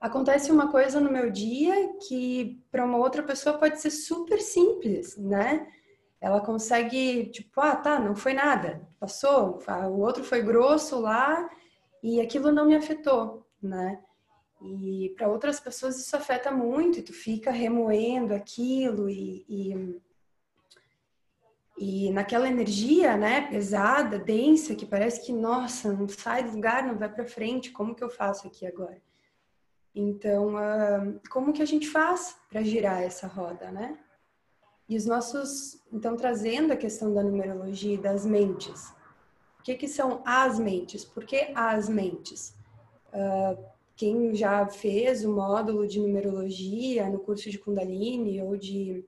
acontece uma coisa no meu dia que para uma outra pessoa pode ser super simples, né? Ela consegue, tipo, ah, tá, não foi nada, passou, o outro foi grosso lá e aquilo não me afetou, né? E para outras pessoas isso afeta muito, e tu fica remoendo aquilo e, e, e, naquela energia, né, pesada, densa, que parece que, nossa, não sai do lugar, não vai para frente, como que eu faço aqui agora? Então, uh, como que a gente faz para girar essa roda, né? E os nossos, então, trazendo a questão da numerologia e das mentes. O que, que são as mentes? Por que as mentes? Uh, quem já fez o módulo de numerologia no curso de Kundalini ou de,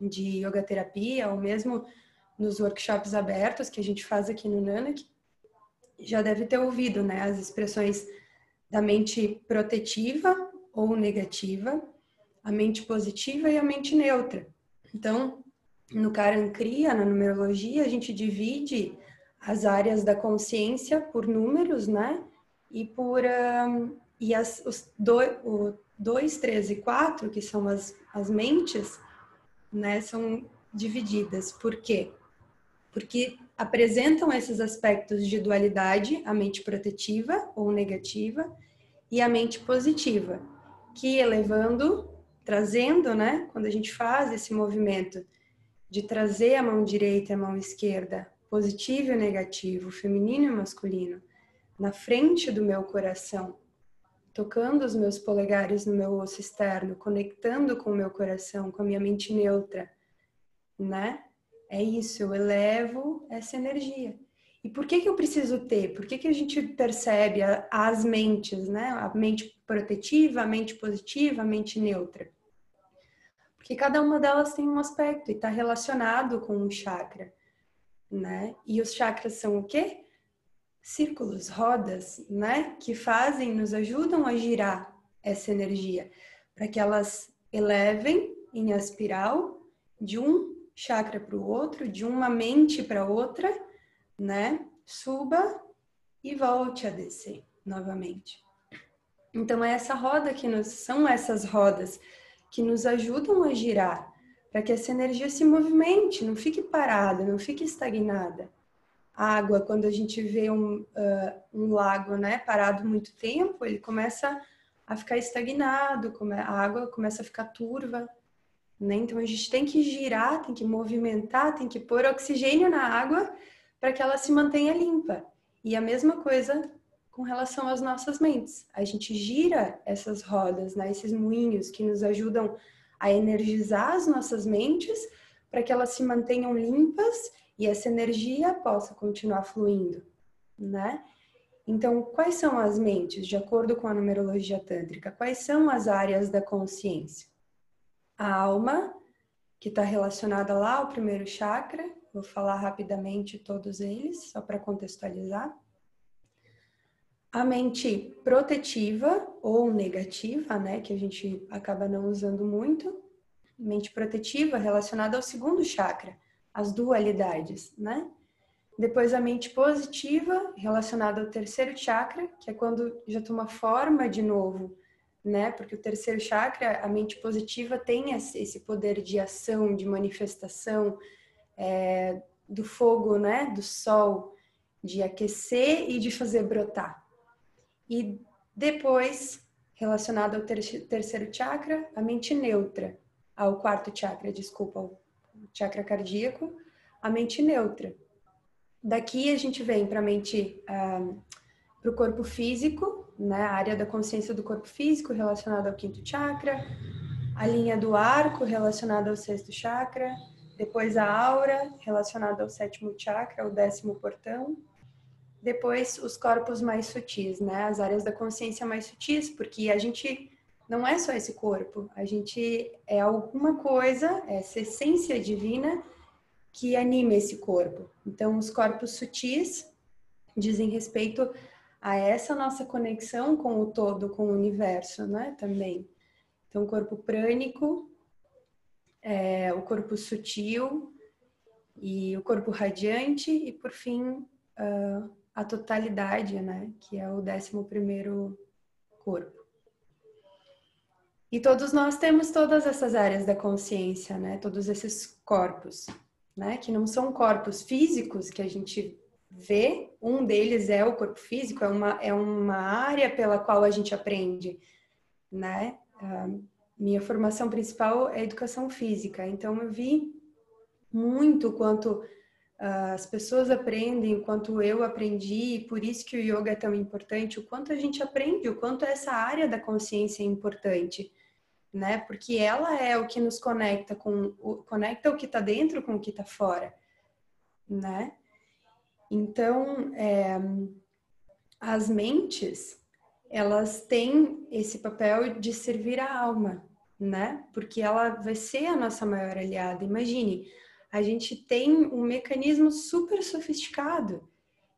de yoga terapia, ou mesmo nos workshops abertos que a gente faz aqui no Nanak, já deve ter ouvido né, as expressões da mente protetiva ou negativa, a mente positiva e a mente neutra. Então, no Karan Kriya, na numerologia, a gente divide as áreas da consciência por números, né? E por um, e as, os 2, 3 e 4, que são as, as mentes, né, são divididas. Por quê? Porque apresentam esses aspectos de dualidade, a mente protetiva ou negativa e a mente positiva, que elevando, trazendo, né, quando a gente faz esse movimento de trazer a mão direita e a mão esquerda, positivo e negativo, feminino e masculino, na frente do meu coração, tocando os meus polegares no meu osso externo, conectando com o meu coração, com a minha mente neutra, né? É isso, eu elevo essa energia. E por que que eu preciso ter? Por que que a gente percebe as mentes, né? A mente protetiva, a mente positiva, a mente neutra. Porque cada uma delas tem um aspecto e está relacionado com um chakra, né? E os chakras são o quê? círculos, rodas, né, que fazem, nos ajudam a girar essa energia, para que elas elevem em espiral de um chakra para o outro, de uma mente para outra, né, suba e volte a descer novamente. Então é essa roda que nos são essas rodas que nos ajudam a girar para que essa energia se movimente, não fique parada, não fique estagnada água, quando a gente vê um, uh, um lago né, parado muito tempo, ele começa a ficar estagnado, a água começa a ficar turva. Né? Então a gente tem que girar, tem que movimentar, tem que pôr oxigênio na água para que ela se mantenha limpa. E a mesma coisa com relação às nossas mentes. A gente gira essas rodas, né, esses moinhos que nos ajudam a energizar as nossas mentes para que elas se mantenham limpas e essa energia possa continuar fluindo, né? Então, quais são as mentes, de acordo com a numerologia tântrica? Quais são as áreas da consciência? A alma, que está relacionada lá ao primeiro chakra, vou falar rapidamente todos eles, só para contextualizar. A mente protetiva ou negativa, né, que a gente acaba não usando muito. Mente protetiva relacionada ao segundo chakra, as dualidades, né? Depois a mente positiva, relacionada ao terceiro chakra, que é quando já toma forma de novo, né? Porque o terceiro chakra, a mente positiva tem esse poder de ação, de manifestação é, do fogo, né? Do sol, de aquecer e de fazer brotar. E depois, relacionado ao ter terceiro chakra, a mente neutra, ao quarto chakra, desculpa, chakra cardíaco, a mente neutra. Daqui a gente vem para a mente, uh, para o corpo físico, né, a área da consciência do corpo físico relacionada ao quinto chakra, a linha do arco relacionada ao sexto chakra, depois a aura relacionada ao sétimo chakra, o décimo portão, depois os corpos mais sutis, né, as áreas da consciência mais sutis, porque a gente não é só esse corpo, a gente é alguma coisa, essa essência divina que anima esse corpo. Então, os corpos sutis dizem respeito a essa nossa conexão com o todo, com o universo, né? Também. Então, o corpo prânico, é, o corpo sutil e o corpo radiante e, por fim, uh, a totalidade, né? Que é o décimo primeiro corpo. E todos nós temos todas essas áreas da consciência, né? Todos esses corpos, né? Que não são corpos físicos que a gente vê. Um deles é o corpo físico, é uma, é uma área pela qual a gente aprende, né? Uh, minha formação principal é educação física, então eu vi muito quanto uh, as pessoas aprendem, quanto eu aprendi, e por isso que o yoga é tão importante, o quanto a gente aprende, o quanto essa área da consciência é importante né? Porque ela é o que nos conecta com o conecta o que está dentro com o que está fora, né? Então, é, as mentes elas têm esse papel de servir a alma, né? Porque ela vai ser a nossa maior aliada. Imagine, a gente tem um mecanismo super sofisticado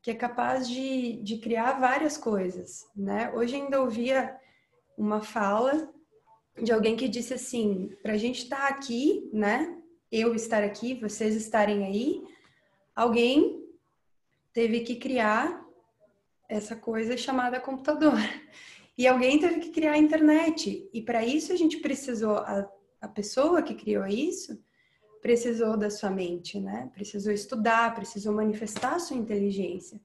que é capaz de, de criar várias coisas, né? Hoje ainda ouvia uma fala de alguém que disse assim: para a gente estar tá aqui, né? Eu estar aqui, vocês estarem aí, alguém teve que criar essa coisa chamada computador. E alguém teve que criar a internet. E para isso a gente precisou, a, a pessoa que criou isso, precisou da sua mente, né? Precisou estudar, precisou manifestar a sua inteligência.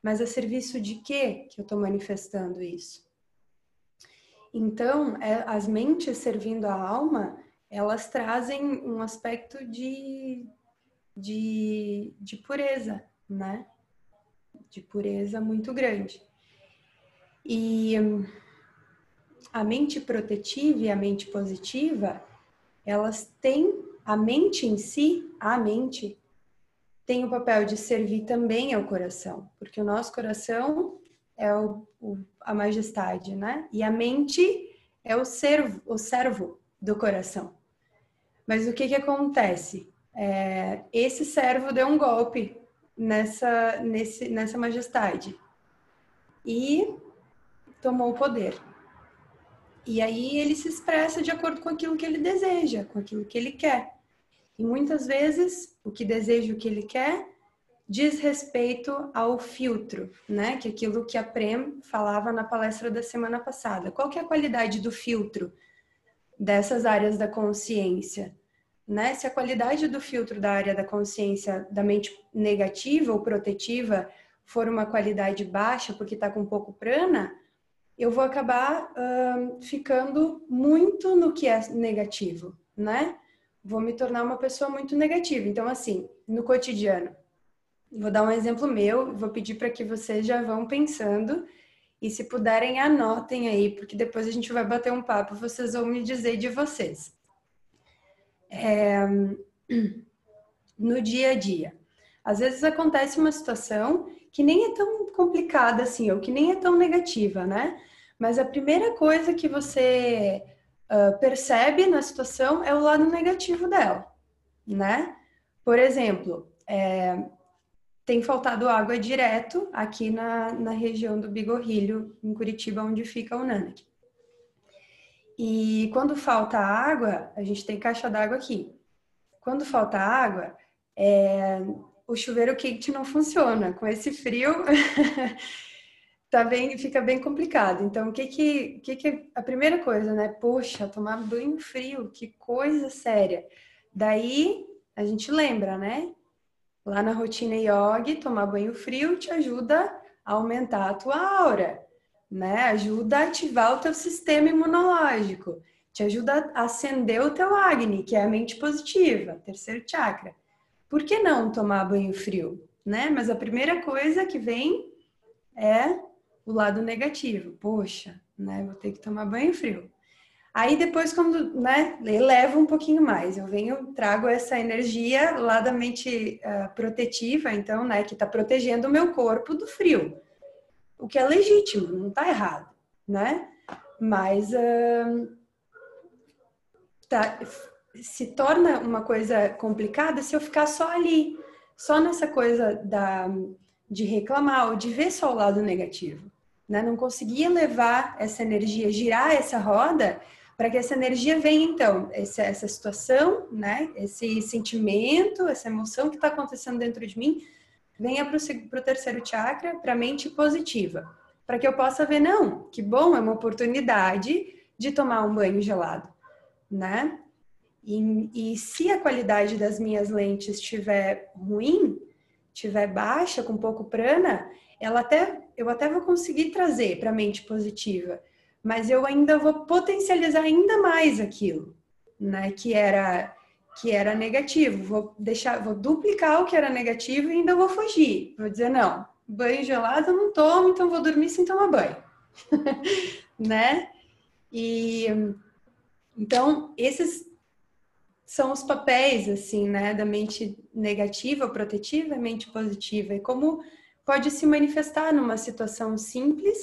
Mas a serviço de quê que eu estou manifestando isso? Então, é, as mentes servindo a alma, elas trazem um aspecto de, de, de pureza, né? De pureza muito grande. E a mente protetiva e a mente positiva, elas têm a mente em si, a mente tem o papel de servir também ao coração, porque o nosso coração é o, o, a majestade, né? E a mente é o servo, o servo do coração. Mas o que que acontece? É, esse servo deu um golpe nessa, nesse, nessa majestade e tomou o poder. E aí ele se expressa de acordo com aquilo que ele deseja, com aquilo que ele quer. E muitas vezes o que deseja, o que ele quer, diz respeito ao filtro, né? Que é aquilo que a Prem falava na palestra da semana passada. Qual que é a qualidade do filtro dessas áreas da consciência? Né? Se a qualidade do filtro da área da consciência da mente negativa ou protetiva for uma qualidade baixa porque está com pouco prana, eu vou acabar ficando muito no que é negativo, né? Vou me tornar uma pessoa muito negativa. Então, assim, no cotidiano, Vou dar um exemplo meu, vou pedir para que vocês já vão pensando e se puderem anotem aí, porque depois a gente vai bater um papo, vocês vão me dizer de vocês. É, no dia a dia. Às vezes acontece uma situação que nem é tão complicada assim, ou que nem é tão negativa, né? Mas a primeira coisa que você uh, percebe na situação é o lado negativo dela, né? Por exemplo, é, tem faltado água direto aqui na, na região do Bigorrilho, em Curitiba, onde fica o Nanak. E quando falta água, a gente tem caixa d'água aqui. Quando falta água, é, o chuveiro quente não funciona. Com esse frio, tá bem, fica bem complicado. Então, o que que, que que a primeira coisa, né? Poxa, tomar banho frio, que coisa séria. Daí a gente lembra, né? Lá na rotina yoga, tomar banho frio te ajuda a aumentar a tua aura, né? Ajuda a ativar o teu sistema imunológico, te ajuda a acender o teu Agni, que é a mente positiva, terceiro chakra. Por que não tomar banho frio, né? Mas a primeira coisa que vem é o lado negativo. Poxa, né? Vou ter que tomar banho frio. Aí depois, quando né, eleva um pouquinho mais, eu venho, trago essa energia lá da mente uh, protetiva, então, né, que está protegendo o meu corpo do frio. O que é legítimo, não está errado, né? Mas uh, tá, se torna uma coisa complicada se eu ficar só ali, só nessa coisa da, de reclamar ou de ver só o lado negativo. Né? Não conseguir levar essa energia, girar essa roda para que essa energia venha então, essa, essa situação, né, esse sentimento, essa emoção que está acontecendo dentro de mim, venha para o terceiro chakra, para a mente positiva, para que eu possa ver, não, que bom, é uma oportunidade de tomar um banho gelado, né? E, e se a qualidade das minhas lentes estiver ruim, estiver baixa, com pouco prana, ela até eu até vou conseguir trazer para a mente positiva, mas eu ainda vou potencializar ainda mais aquilo, né? Que era que era negativo. Vou deixar, vou duplicar o que era negativo e ainda vou fugir. Vou dizer não, banho gelado eu não tomo, então vou dormir sem tomar banho, né? E então esses são os papéis assim, né, da mente negativa, protetiva, mente positiva e como pode se manifestar numa situação simples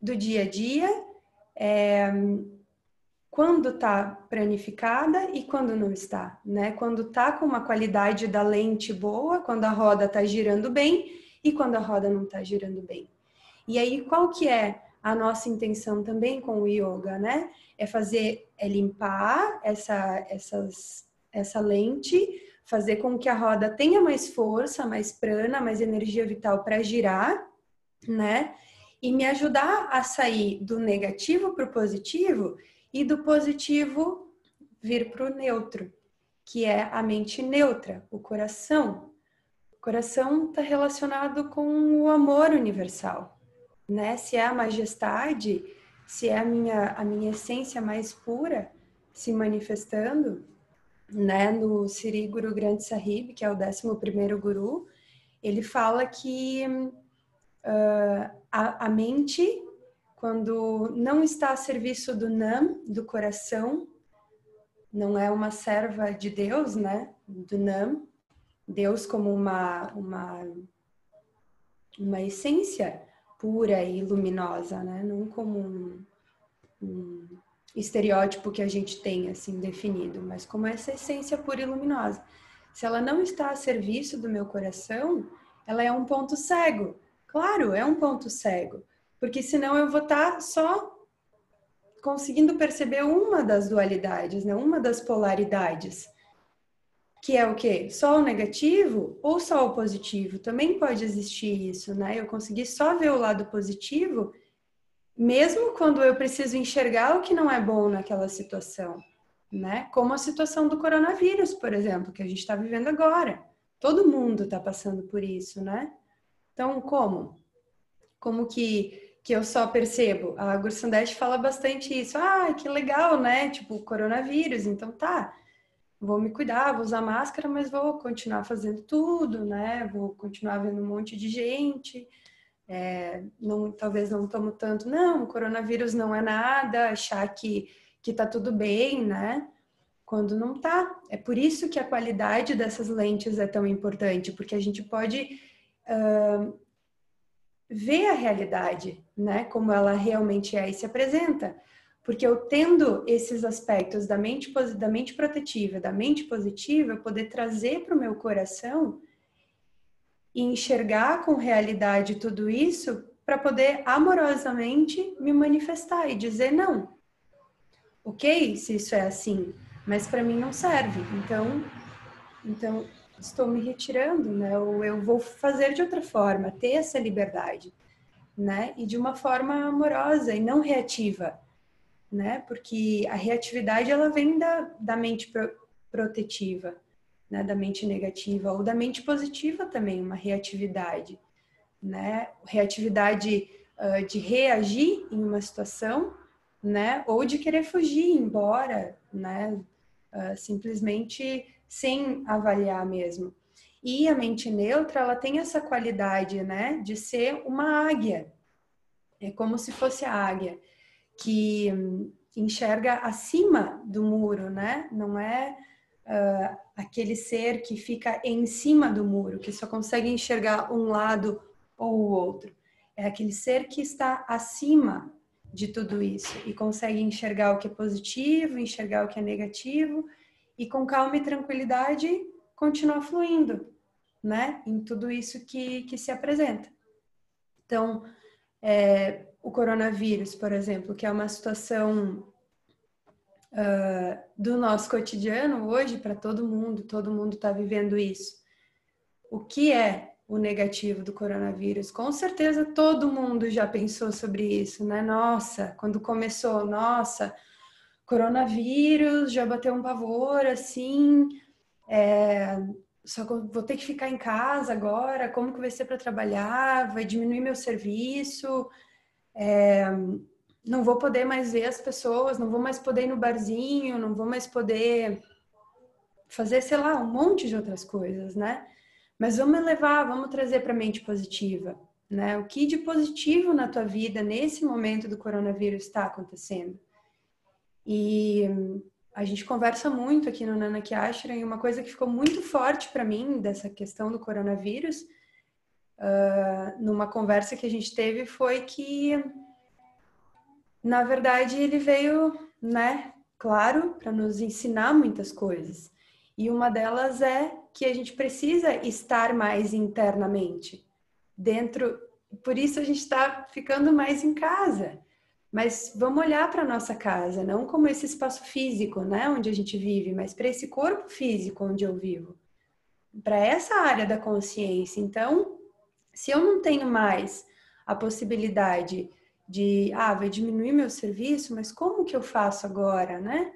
do dia a dia. É, quando está planificada e quando não está, né? Quando está com uma qualidade da lente boa, quando a roda está girando bem e quando a roda não está girando bem. E aí, qual que é a nossa intenção também com o yoga, né? É fazer, é limpar essa, essas, essa lente, fazer com que a roda tenha mais força, mais prana, mais energia vital para girar, né? E me ajudar a sair do negativo para o positivo e do positivo vir para o neutro, que é a mente neutra, o coração. O coração está relacionado com o amor universal, né? Se é a majestade, se é a minha, a minha essência mais pura se manifestando, né? No Siri Guru Grande Sahib, que é o 11 primeiro guru, ele fala que uh, a, a mente quando não está a serviço do Nam, do coração, não é uma serva de Deus, né? Do Nam, Deus como uma, uma, uma essência pura e luminosa, né? Não como um, um estereótipo que a gente tem assim definido, mas como essa essência pura e luminosa. Se ela não está a serviço do meu coração, ela é um ponto cego. Claro, é um ponto cego porque senão eu vou estar tá só conseguindo perceber uma das dualidades, né? Uma das polaridades. Que é o quê? Só o negativo ou só o positivo? Também pode existir isso, né? Eu conseguir só ver o lado positivo, mesmo quando eu preciso enxergar o que não é bom naquela situação, né? Como a situação do coronavírus, por exemplo, que a gente está vivendo agora. Todo mundo está passando por isso, né? Então, como? Como que que eu só percebo. A Gursandete fala bastante isso. Ah, que legal, né? Tipo, coronavírus, então tá. Vou me cuidar, vou usar máscara, mas vou continuar fazendo tudo, né? Vou continuar vendo um monte de gente. É, não, talvez não tomo tanto, não, coronavírus não é nada, achar que, que tá tudo bem, né? Quando não tá. É por isso que a qualidade dessas lentes é tão importante, porque a gente pode uh, ver a realidade, né, como ela realmente é e se apresenta. Porque eu tendo esses aspectos da mente, da mente protetiva, da mente positiva, eu poder trazer para o meu coração e enxergar com realidade tudo isso para poder amorosamente me manifestar e dizer não. Ok, se isso é assim, mas para mim não serve. Então, então estou me retirando, né? Ou eu vou fazer de outra forma, ter essa liberdade, né? E de uma forma amorosa e não reativa, né? Porque a reatividade ela vem da, da mente pro, protetiva, né? Da mente negativa ou da mente positiva também, uma reatividade, né? Reatividade uh, de reagir em uma situação, né? Ou de querer fugir, embora, né? Uh, simplesmente sem avaliar mesmo. E a mente neutra, ela tem essa qualidade, né, de ser uma águia. É como se fosse a águia que enxerga acima do muro, né? Não é uh, aquele ser que fica em cima do muro, que só consegue enxergar um lado ou o outro. É aquele ser que está acima de tudo isso e consegue enxergar o que é positivo, enxergar o que é negativo e com calma e tranquilidade continuar fluindo, né? Em tudo isso que, que se apresenta. Então, é, o coronavírus, por exemplo, que é uma situação uh, do nosso cotidiano hoje para todo mundo, todo mundo está vivendo isso. O que é o negativo do coronavírus. Com certeza todo mundo já pensou sobre isso, né? Nossa, quando começou, nossa, coronavírus, já bateu um pavor assim, é, só vou ter que ficar em casa agora, como que vai ser para trabalhar? Vai diminuir meu serviço? É, não vou poder mais ver as pessoas, não vou mais poder ir no barzinho, não vou mais poder fazer, sei lá, um monte de outras coisas, né? Mas vamos levar, vamos trazer para a mente positiva, né? O que de positivo na tua vida nesse momento do coronavírus está acontecendo? E a gente conversa muito aqui no Nana Ashra e uma coisa que ficou muito forte para mim dessa questão do coronavírus, uh, numa conversa que a gente teve, foi que, na verdade, ele veio, né, claro, para nos ensinar muitas coisas. E uma delas é que a gente precisa estar mais internamente, dentro. Por isso a gente está ficando mais em casa. Mas vamos olhar para a nossa casa, não como esse espaço físico, né, onde a gente vive, mas para esse corpo físico onde eu vivo, para essa área da consciência. Então, se eu não tenho mais a possibilidade de, ah, vai diminuir meu serviço, mas como que eu faço agora, né?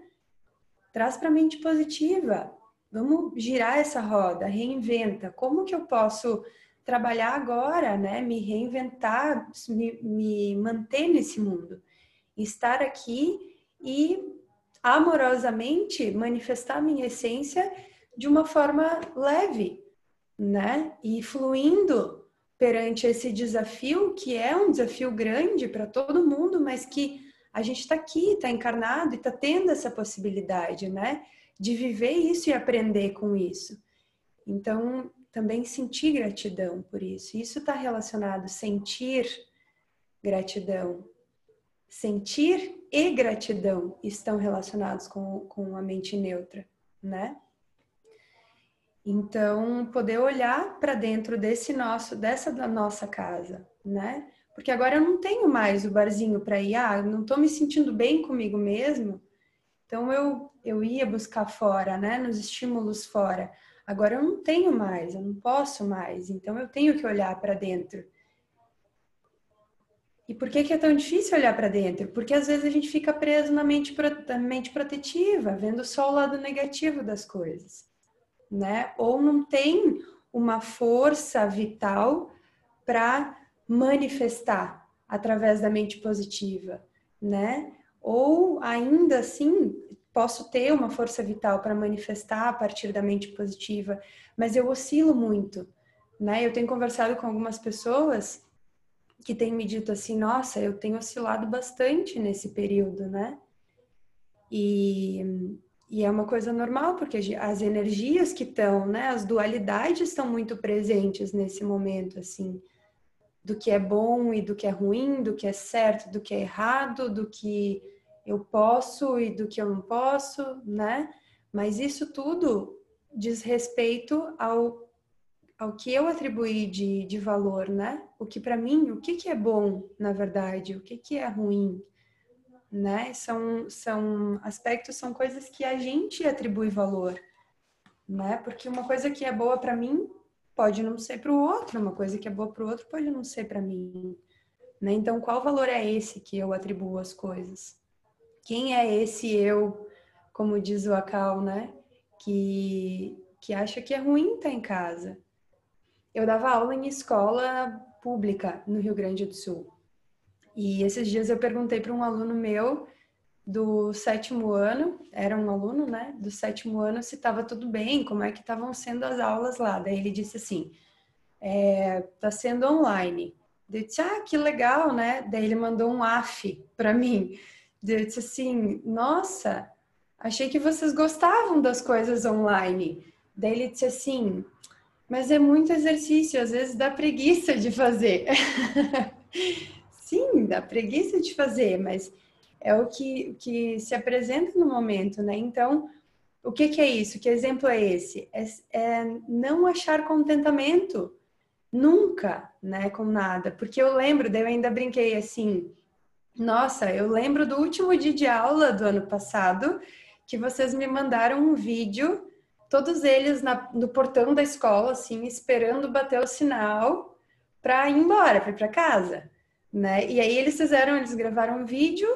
Traz para a mente positiva. Vamos girar essa roda, reinventa. Como que eu posso trabalhar agora, né? Me reinventar, me, me manter nesse mundo, estar aqui e amorosamente manifestar minha essência de uma forma leve, né? E fluindo perante esse desafio que é um desafio grande para todo mundo, mas que a gente está aqui, está encarnado e está tendo essa possibilidade, né? de viver isso e aprender com isso. Então, também sentir gratidão por isso. Isso está relacionado sentir gratidão. Sentir e gratidão estão relacionados com, com a mente neutra, né? Então, poder olhar para dentro desse nosso, dessa da nossa casa, né? Porque agora eu não tenho mais o barzinho para ir, ah, não estou me sentindo bem comigo mesmo, então eu, eu ia buscar fora, né, nos estímulos fora. Agora eu não tenho mais, eu não posso mais, então eu tenho que olhar para dentro. E por que, que é tão difícil olhar para dentro? Porque às vezes a gente fica preso na mente, na mente protetiva, vendo só o lado negativo das coisas, né? Ou não tem uma força vital para manifestar através da mente positiva, né? ou ainda assim posso ter uma força vital para manifestar a partir da mente positiva, mas eu oscilo muito, né? Eu tenho conversado com algumas pessoas que têm me dito assim, nossa, eu tenho oscilado bastante nesse período, né? E, e é uma coisa normal, porque as energias que estão, né, as dualidades estão muito presentes nesse momento, assim do que é bom e do que é ruim, do que é certo, do que é errado, do que eu posso e do que eu não posso, né? Mas isso tudo diz respeito ao, ao que eu atribuí de, de valor, né? O que para mim, o que, que é bom, na verdade, o que, que é ruim, né? São, são aspectos, são coisas que a gente atribui valor, né? Porque uma coisa que é boa para mim pode não ser para o outro, uma coisa que é boa para o outro pode não ser para mim. Né? Então, qual valor é esse que eu atribuo às coisas? Quem é esse eu, como diz o Akal, né? Que, que acha que é ruim estar em casa. Eu dava aula em escola pública no Rio Grande do Sul. E esses dias eu perguntei para um aluno meu do sétimo ano, era um aluno, né, do sétimo ano, se estava tudo bem, como é que estavam sendo as aulas lá. Daí ele disse assim, é, tá sendo online. Eu disse, ah, que legal, né? Daí ele mandou um AF para mim. Eu disse assim, nossa, achei que vocês gostavam das coisas online. Daí ele disse assim, mas é muito exercício, às vezes dá preguiça de fazer. Sim, dá preguiça de fazer, mas é o que, que se apresenta no momento, né? Então, o que, que é isso? Que exemplo é esse? É, é, não achar contentamento nunca, né, com nada. Porque eu lembro, daí eu ainda brinquei assim, nossa, eu lembro do último dia de aula do ano passado que vocês me mandaram um vídeo todos eles na, no portão da escola, assim, esperando bater o sinal para ir embora, para ir para casa, né? E aí eles fizeram, eles gravaram um vídeo.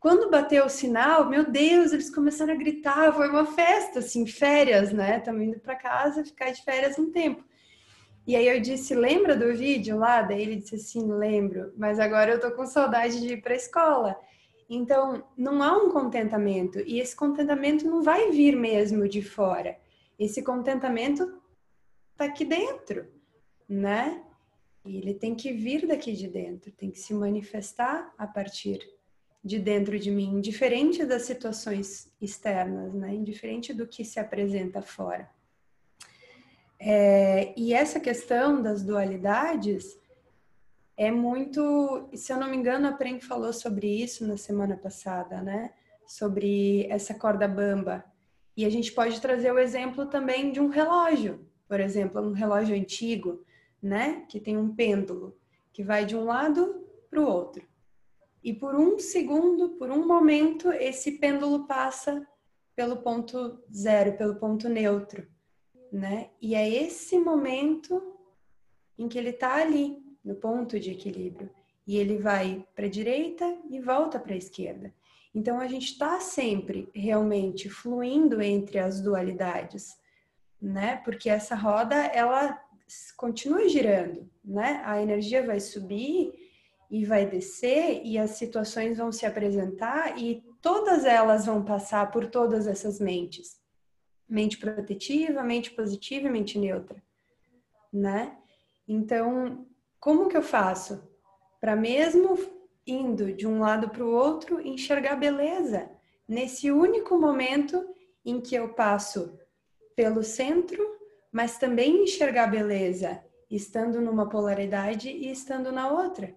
Quando bateu o sinal, meu Deus, eles começaram a gritar, foi uma festa, assim, férias, né? Estamos indo para casa, ficar de férias um tempo. E aí eu disse, lembra do vídeo lá? Daí ele disse assim, lembro, mas agora eu tô com saudade de ir para a escola. Então, não há um contentamento, e esse contentamento não vai vir mesmo de fora esse contentamento está aqui dentro, né? E ele tem que vir daqui de dentro, tem que se manifestar a partir de dentro de mim, indiferente das situações externas, né? Indiferente do que se apresenta fora. É, e essa questão das dualidades é muito, se eu não me engano, a Pren falou sobre isso na semana passada, né? Sobre essa corda bamba, e a gente pode trazer o exemplo também de um relógio, por exemplo, um relógio antigo, né, que tem um pêndulo que vai de um lado para o outro. E por um segundo, por um momento, esse pêndulo passa pelo ponto zero, pelo ponto neutro, né? E é esse momento em que ele está ali, no ponto de equilíbrio. E ele vai para a direita e volta para a esquerda. Então a gente está sempre realmente fluindo entre as dualidades, né? Porque essa roda ela continua girando, né? A energia vai subir e vai descer e as situações vão se apresentar e todas elas vão passar por todas essas mentes. Mente protetiva, mente positiva e mente neutra, né? Então, como que eu faço para mesmo indo de um lado para o outro, enxergar beleza nesse único momento em que eu passo pelo centro, mas também enxergar beleza estando numa polaridade e estando na outra,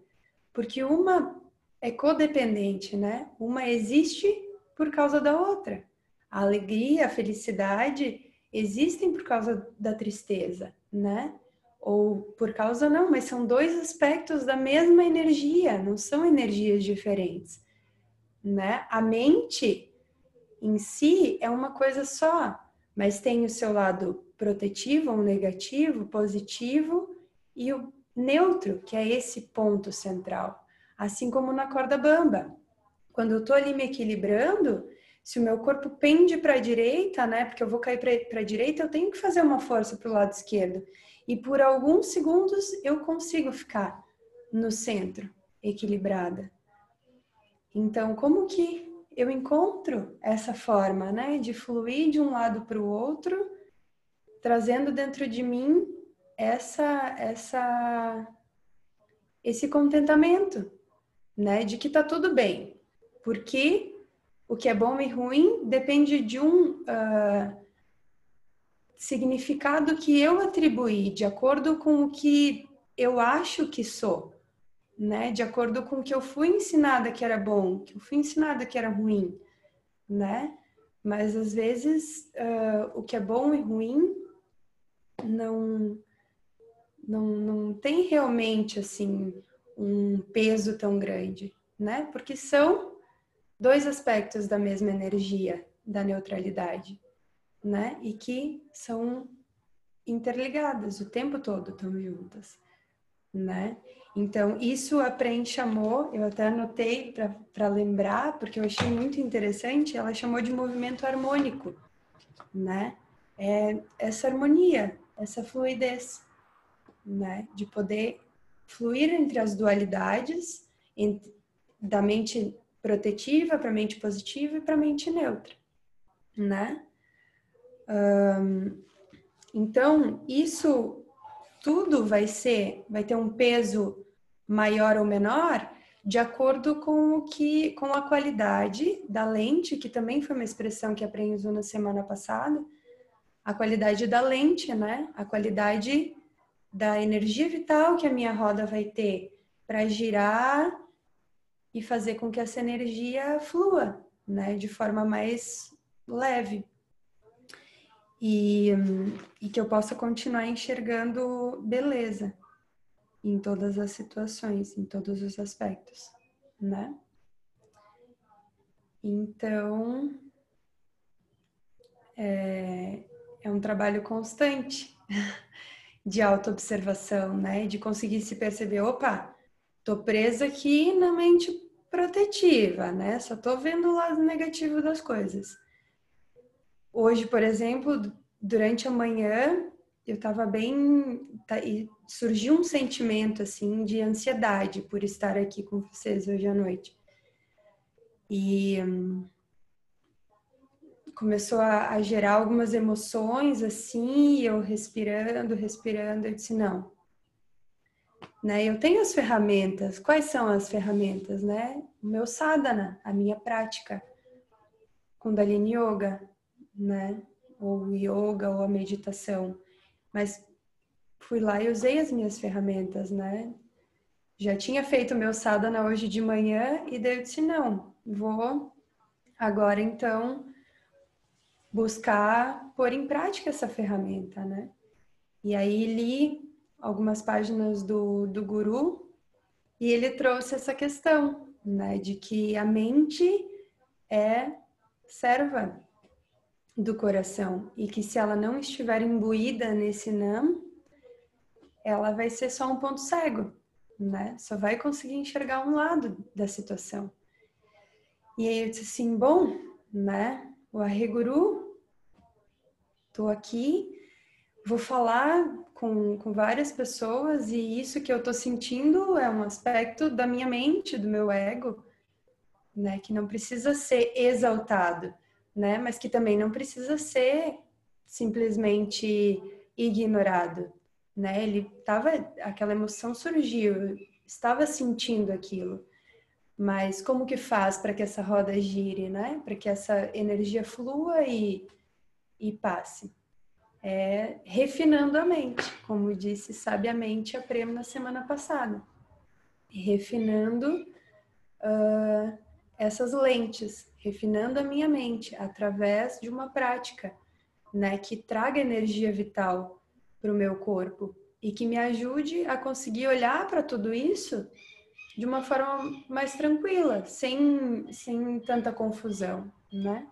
porque uma é codependente, né? Uma existe por causa da outra. A alegria, a felicidade existem por causa da tristeza, né? ou por causa não, mas são dois aspectos da mesma energia, não são energias diferentes, né? A mente em si é uma coisa só, mas tem o seu lado protetivo ou negativo, positivo e o neutro, que é esse ponto central, assim como na corda bamba. Quando eu tô ali me equilibrando, se o meu corpo pende para a direita, né, porque eu vou cair para a direita, eu tenho que fazer uma força para o lado esquerdo e por alguns segundos eu consigo ficar no centro, equilibrada. Então, como que eu encontro essa forma, né, de fluir de um lado para o outro, trazendo dentro de mim essa essa esse contentamento, né, de que tá tudo bem, porque o que é bom e ruim depende de um uh, significado que eu atribuí de acordo com o que eu acho que sou, né? De acordo com o que eu fui ensinada que era bom, que eu fui ensinada que era ruim, né? Mas às vezes uh, o que é bom e ruim não, não, não tem realmente assim um peso tão grande, né? Porque são dois aspectos da mesma energia da neutralidade né? E que são interligadas o tempo todo, estão juntas, né? Então, isso a Pren chamou, eu até anotei para lembrar, porque eu achei muito interessante, ela chamou de movimento harmônico, né? É essa harmonia, essa fluidez, né? De poder fluir entre as dualidades, entre, da mente protetiva para mente positiva e para mente neutra, né? então, isso tudo vai ser, vai ter um peso maior ou menor de acordo com o que, com a qualidade da lente, que também foi uma expressão que aprendi na semana passada, a qualidade da lente, né? A qualidade da energia vital que a minha roda vai ter para girar e fazer com que essa energia flua, né? De forma mais leve e, e que eu possa continuar enxergando beleza em todas as situações, em todos os aspectos, né? Então, é, é um trabalho constante de autoobservação, né? De conseguir se perceber, opa, tô presa aqui na mente protetiva, né? Só tô vendo o lado negativo das coisas. Hoje, por exemplo, durante a manhã, eu tava bem tá, e surgiu um sentimento assim de ansiedade por estar aqui com vocês hoje à noite. E hum, começou a, a, gerar algumas emoções assim, eu respirando, respirando, eu disse não. Né? Eu tenho as ferramentas. Quais são as ferramentas, né? O meu sadhana, a minha prática, Kundalini Yoga, né? Ou yoga ou a meditação. Mas fui lá e usei as minhas ferramentas, né? Já tinha feito o meu sadhana hoje de manhã e daí eu disse não, vou agora então buscar pôr em prática essa ferramenta, né? E aí li algumas páginas do, do guru e ele trouxe essa questão, né, de que a mente é serva do coração e que se ela não estiver imbuída nesse nam, ela vai ser só um ponto cego, né? Só vai conseguir enxergar um lado da situação. E aí eu disse assim, bom, né? o Arreguru, estou aqui, vou falar com, com várias pessoas e isso que eu estou sentindo é um aspecto da minha mente, do meu ego, né, que não precisa ser exaltado, né, mas que também não precisa ser simplesmente ignorado, né? Ele tava, aquela emoção surgiu, estava sentindo aquilo. Mas como que faz para que essa roda gire, né? Para que essa energia flua e, e passe? É refinando a mente, como disse sabiamente a Prêmio na semana passada. Refinando uh, essas lentes, refinando a minha mente através de uma prática, né? Que traga energia vital para o meu corpo e que me ajude a conseguir olhar para tudo isso de uma forma mais tranquila, sem, sem tanta confusão, né?